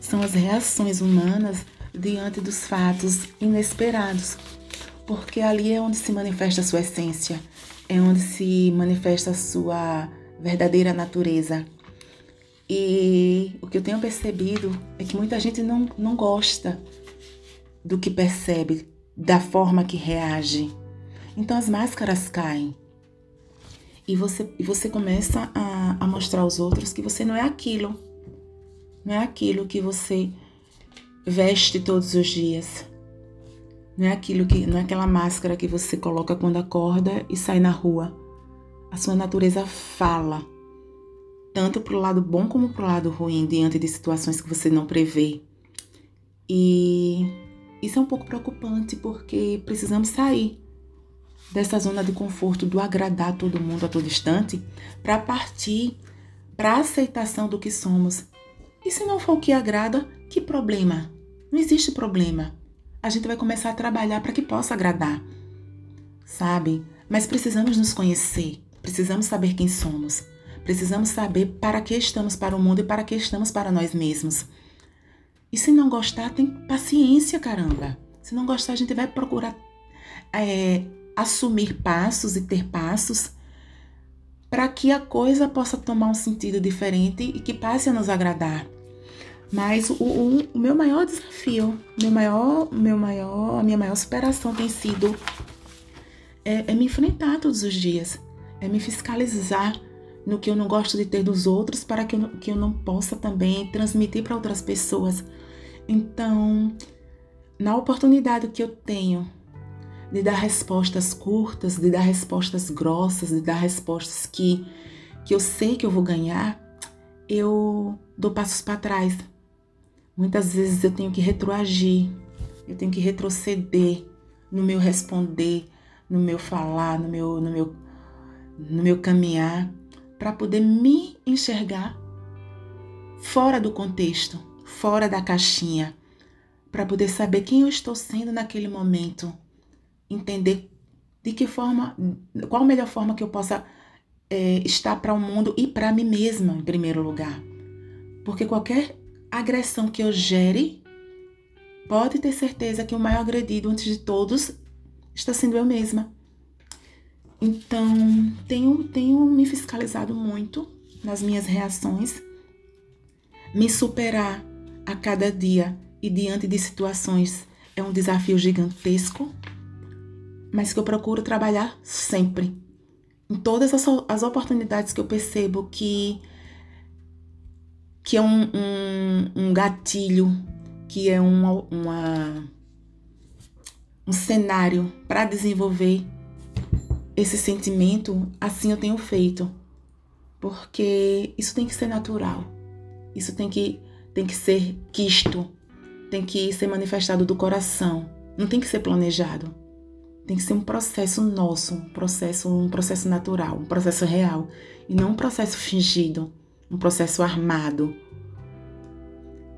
Speaker 6: são as reações humanas diante dos fatos inesperados. Porque ali é onde se manifesta a sua essência, é onde se manifesta a sua verdadeira natureza. E o que eu tenho percebido é que muita gente não, não gosta do que percebe, da forma que reage. Então as máscaras caem. E você, e você começa a, a mostrar aos outros que você não é aquilo. Não é aquilo que você veste todos os dias. Não é aquilo que, não é aquela máscara que você coloca quando acorda e sai na rua. A sua natureza fala, tanto para o lado bom como para o lado ruim, diante de situações que você não prevê. E isso é um pouco preocupante porque precisamos sair dessa zona de conforto do agradar todo mundo a todo instante para partir para a aceitação do que somos. E se não for o que agrada, que problema? Não existe problema a gente vai começar a trabalhar para que possa agradar, sabe? Mas precisamos nos conhecer, precisamos saber quem somos, precisamos saber para que estamos para o mundo e para que estamos para nós mesmos. E se não gostar, tem paciência, caramba. Se não gostar, a gente vai procurar é, assumir passos e ter passos para que a coisa possa tomar um sentido diferente e que passe a nos agradar. Mas o, o, o, meu maior desafio, meu maior, meu maior, a minha maior superação tem sido é, é me enfrentar todos os dias, é me fiscalizar no que eu não gosto de ter dos outros para que eu, que eu não possa também transmitir para outras pessoas. Então, na oportunidade que eu tenho de dar respostas curtas, de dar respostas grossas, de dar respostas que, que eu sei que eu vou ganhar, eu dou passos para trás Muitas vezes eu tenho que retroagir, eu tenho que retroceder no meu responder, no meu falar, no meu, no meu, no meu caminhar, para poder me enxergar fora do contexto, fora da caixinha, para poder saber quem eu estou sendo naquele momento, entender de que forma, qual a melhor forma que eu possa é, estar para o mundo e para mim mesma, em primeiro lugar. Porque qualquer agressão que eu gere, pode ter certeza que o maior agredido antes de todos está sendo eu mesma. Então, tenho, tenho me fiscalizado muito nas minhas reações, me superar a cada dia e diante de situações é um desafio gigantesco, mas que eu procuro trabalhar sempre. Em todas as, as oportunidades que eu percebo que que é um, um, um gatilho, que é uma, uma um cenário para desenvolver esse sentimento, assim eu tenho feito. Porque isso tem que ser natural. Isso tem que, tem que ser quisto. Tem que ser manifestado do coração. Não tem que ser planejado. Tem que ser um processo nosso, um processo, um processo natural, um processo real. E não um processo fingido um processo armado.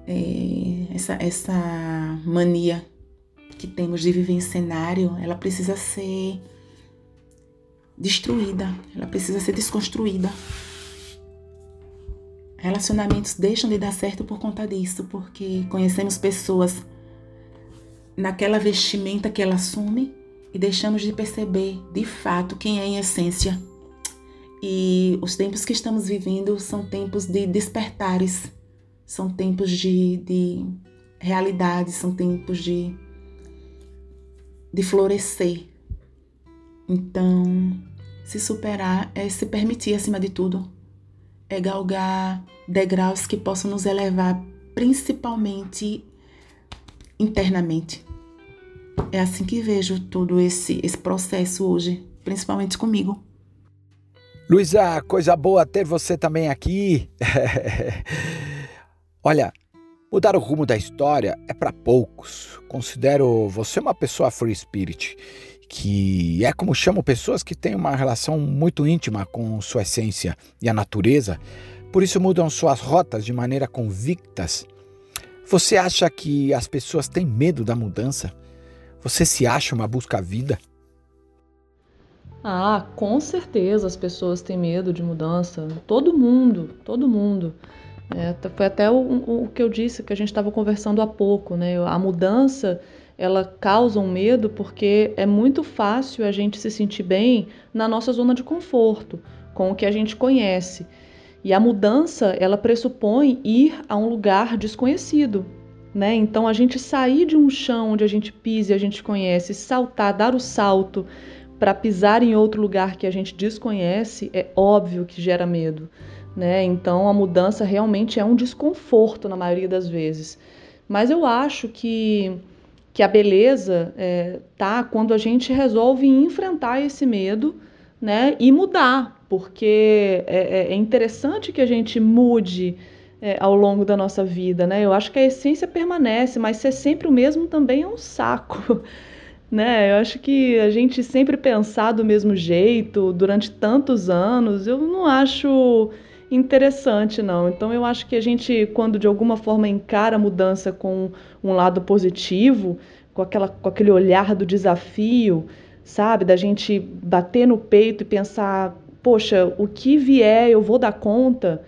Speaker 6: É, essa, essa mania que temos de viver em cenário, ela precisa ser destruída, ela precisa ser desconstruída. Relacionamentos deixam de dar certo por conta disso, porque conhecemos pessoas naquela vestimenta que ela assume e deixamos de perceber de fato quem é em essência. E os tempos que estamos vivendo são tempos de despertares, são tempos de, de realidade, são tempos de, de florescer. Então, se superar é se permitir acima de tudo, é galgar degraus que possam nos elevar, principalmente internamente. É assim que vejo todo esse, esse processo hoje, principalmente comigo.
Speaker 1: Luísa, coisa boa ter você também aqui. Olha, mudar o rumo da história é para poucos. Considero você uma pessoa free spirit, que é como chamo pessoas que têm uma relação muito íntima com sua essência e a natureza, por isso mudam suas rotas de maneira convictas. Você acha que as pessoas têm medo da mudança? Você se acha uma busca-vida?
Speaker 7: Ah, com certeza as pessoas têm medo de mudança. Todo mundo, todo mundo. É, foi até o, o, que eu disse que a gente estava conversando há pouco, né? A mudança ela causa um medo porque é muito fácil a gente se sentir bem na nossa zona de conforto, com o que a gente conhece. E a mudança ela pressupõe ir a um lugar desconhecido, né? Então a gente sair de um chão onde a gente pisa e a gente conhece, saltar, dar o salto para pisar em outro lugar que a gente desconhece, é óbvio que gera medo, né? Então a mudança realmente é um desconforto na maioria das vezes. Mas eu acho que que a beleza é, tá quando a gente resolve enfrentar esse medo, né? E mudar, porque é, é, é interessante que a gente mude é, ao longo da nossa vida, né? Eu acho que a essência permanece, mas ser sempre o mesmo também é um saco. Né? Eu acho que a gente sempre pensar do mesmo jeito durante tantos anos, eu não acho interessante, não. Então eu acho que a gente, quando de alguma forma encara a mudança com um lado positivo, com, aquela, com aquele olhar do desafio, sabe? Da gente bater no peito e pensar, poxa, o que vier eu vou dar conta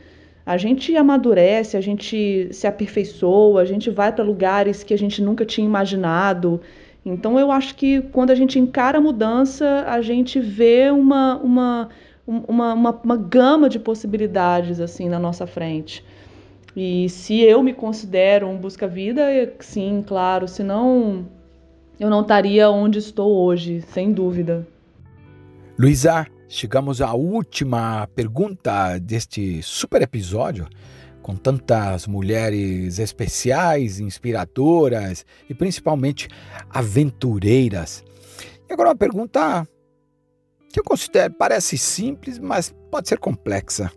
Speaker 7: a gente amadurece, a gente se aperfeiçoa, a gente vai para lugares que a gente nunca tinha imaginado. Então eu acho que quando a gente encara a mudança, a gente vê uma, uma, uma, uma, uma gama de possibilidades assim na nossa frente. E se eu me considero um busca-vida, sim, claro, senão eu não estaria onde estou hoje, sem dúvida.
Speaker 1: Luísa, chegamos à última pergunta deste super episódio, com tantas mulheres especiais, inspiradoras e principalmente aventureiras. E agora uma pergunta que eu considero parece simples, mas pode ser complexa.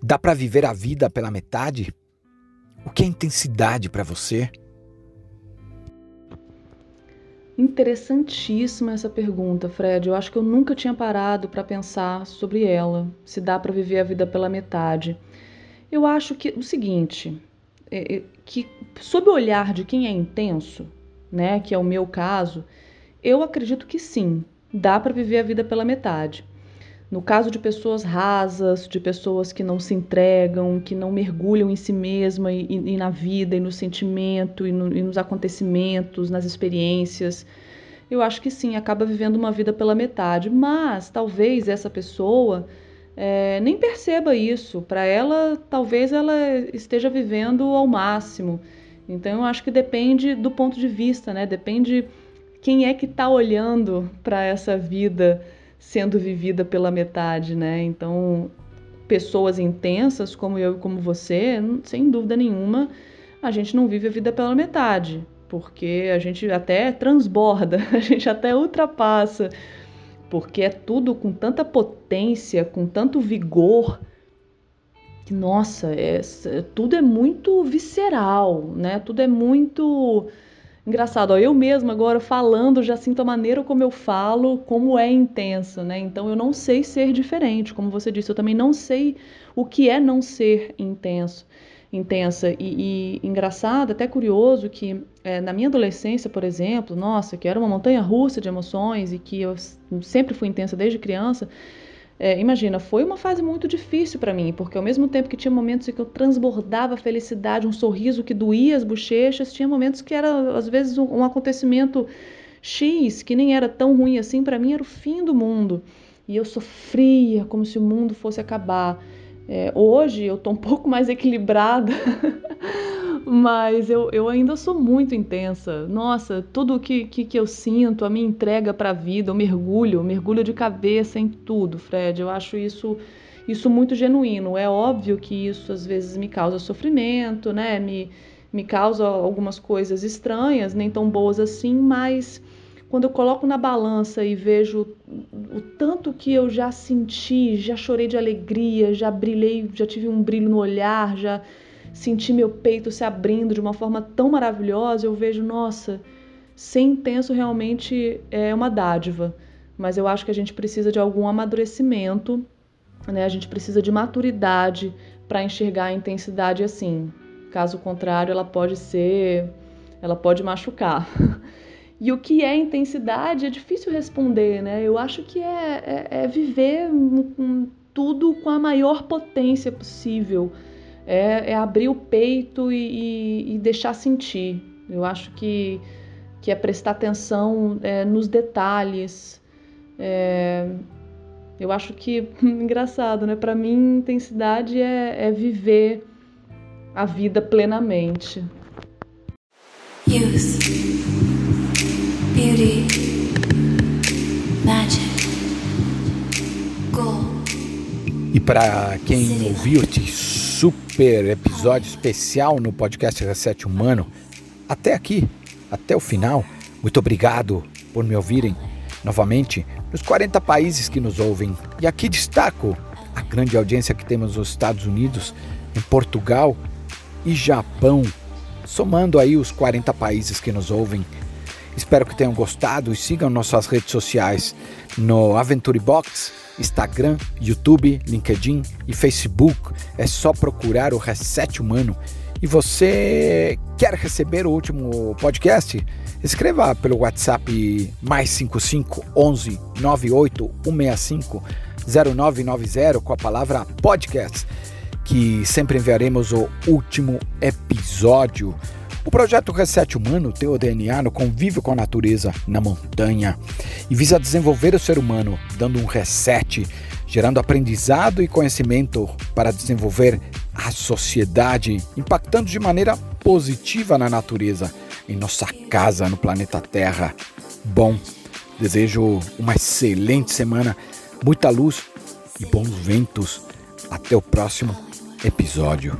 Speaker 1: Dá para viver a vida pela metade? O que é intensidade para você?
Speaker 7: Interessantíssima essa pergunta, Fred. Eu acho que eu nunca tinha parado para pensar sobre ela, se dá para viver a vida pela metade. Eu acho que o seguinte, é, é, que sob o olhar de quem é intenso, né, que é o meu caso, eu acredito que sim, dá para viver a vida pela metade. No caso de pessoas rasas, de pessoas que não se entregam, que não mergulham em si mesma e, e na vida, e no sentimento, e, no, e nos acontecimentos, nas experiências, eu acho que sim, acaba vivendo uma vida pela metade. Mas talvez essa pessoa é, nem perceba isso. Para ela, talvez ela esteja vivendo ao máximo. Então eu acho que depende do ponto de vista, né? Depende quem é que está olhando para essa vida sendo vivida pela metade, né? Então, pessoas intensas como eu e como você, sem dúvida nenhuma, a gente não vive a vida pela metade, porque a gente até transborda, a gente até ultrapassa, porque é tudo com tanta potência, com tanto vigor, que nossa, é, tudo é muito visceral, né? Tudo é muito Engraçado, ó, eu mesma agora falando já sinto a maneira como eu falo, como é intenso, né? Então eu não sei ser diferente, como você disse, eu também não sei o que é não ser intenso, intensa. E, e engraçado, até curioso que é, na minha adolescência, por exemplo, nossa, que era uma montanha russa de emoções e que eu sempre fui intensa desde criança, é, imagina, foi uma fase muito difícil para mim, porque ao mesmo tempo que tinha momentos em que eu transbordava felicidade, um sorriso que doía as bochechas, tinha momentos que era às vezes um, um acontecimento X que nem era tão ruim assim, para mim era o fim do mundo. E eu sofria como se o mundo fosse acabar. É, hoje eu tô um pouco mais equilibrada, mas eu, eu ainda sou muito intensa. Nossa, tudo que, que, que eu sinto, a minha entrega para a vida, eu mergulho, eu mergulho de cabeça em tudo, Fred. Eu acho isso isso muito genuíno. É óbvio que isso às vezes me causa sofrimento, né? Me, me causa algumas coisas estranhas, nem tão boas assim, mas quando eu coloco na balança e vejo o tanto que eu já senti, já chorei de alegria, já brilhei, já tive um brilho no olhar, já senti meu peito se abrindo de uma forma tão maravilhosa, eu vejo, nossa, ser intenso realmente é uma dádiva. Mas eu acho que a gente precisa de algum amadurecimento, né? A gente precisa de maturidade para enxergar a intensidade assim. Caso contrário, ela pode ser, ela pode machucar. E o que é intensidade é difícil responder, né? Eu acho que é, é, é viver um, tudo com a maior potência possível. É, é abrir o peito e, e, e, deixar sentir. Eu acho que, que é prestar atenção é, nos detalhes. É, eu acho que, engraçado, né? Para mim, intensidade é, é viver a vida plenamente.
Speaker 1: E para quem ouviu este super episódio especial no podcast Reset Humano, até aqui, até o final, muito obrigado por me ouvirem. Novamente nos 40 países que nos ouvem. E aqui destaco a grande audiência que temos nos Estados Unidos, em Portugal e Japão, somando aí os 40 países que nos ouvem Espero que tenham gostado e sigam nossas redes sociais no Aventure Box, Instagram, YouTube, LinkedIn e Facebook. É só procurar o Reset Humano. E você quer receber o último podcast? Escreva pelo WhatsApp mais 55 11 98 165 0990 com a palavra podcast, que sempre enviaremos o último episódio. O projeto Reset Humano tem o DNA no convívio com a natureza na montanha e visa desenvolver o ser humano, dando um reset, gerando aprendizado e conhecimento para desenvolver a sociedade, impactando de maneira positiva na natureza, em nossa casa no planeta Terra. Bom, desejo uma excelente semana, muita luz e bons ventos. Até o próximo episódio.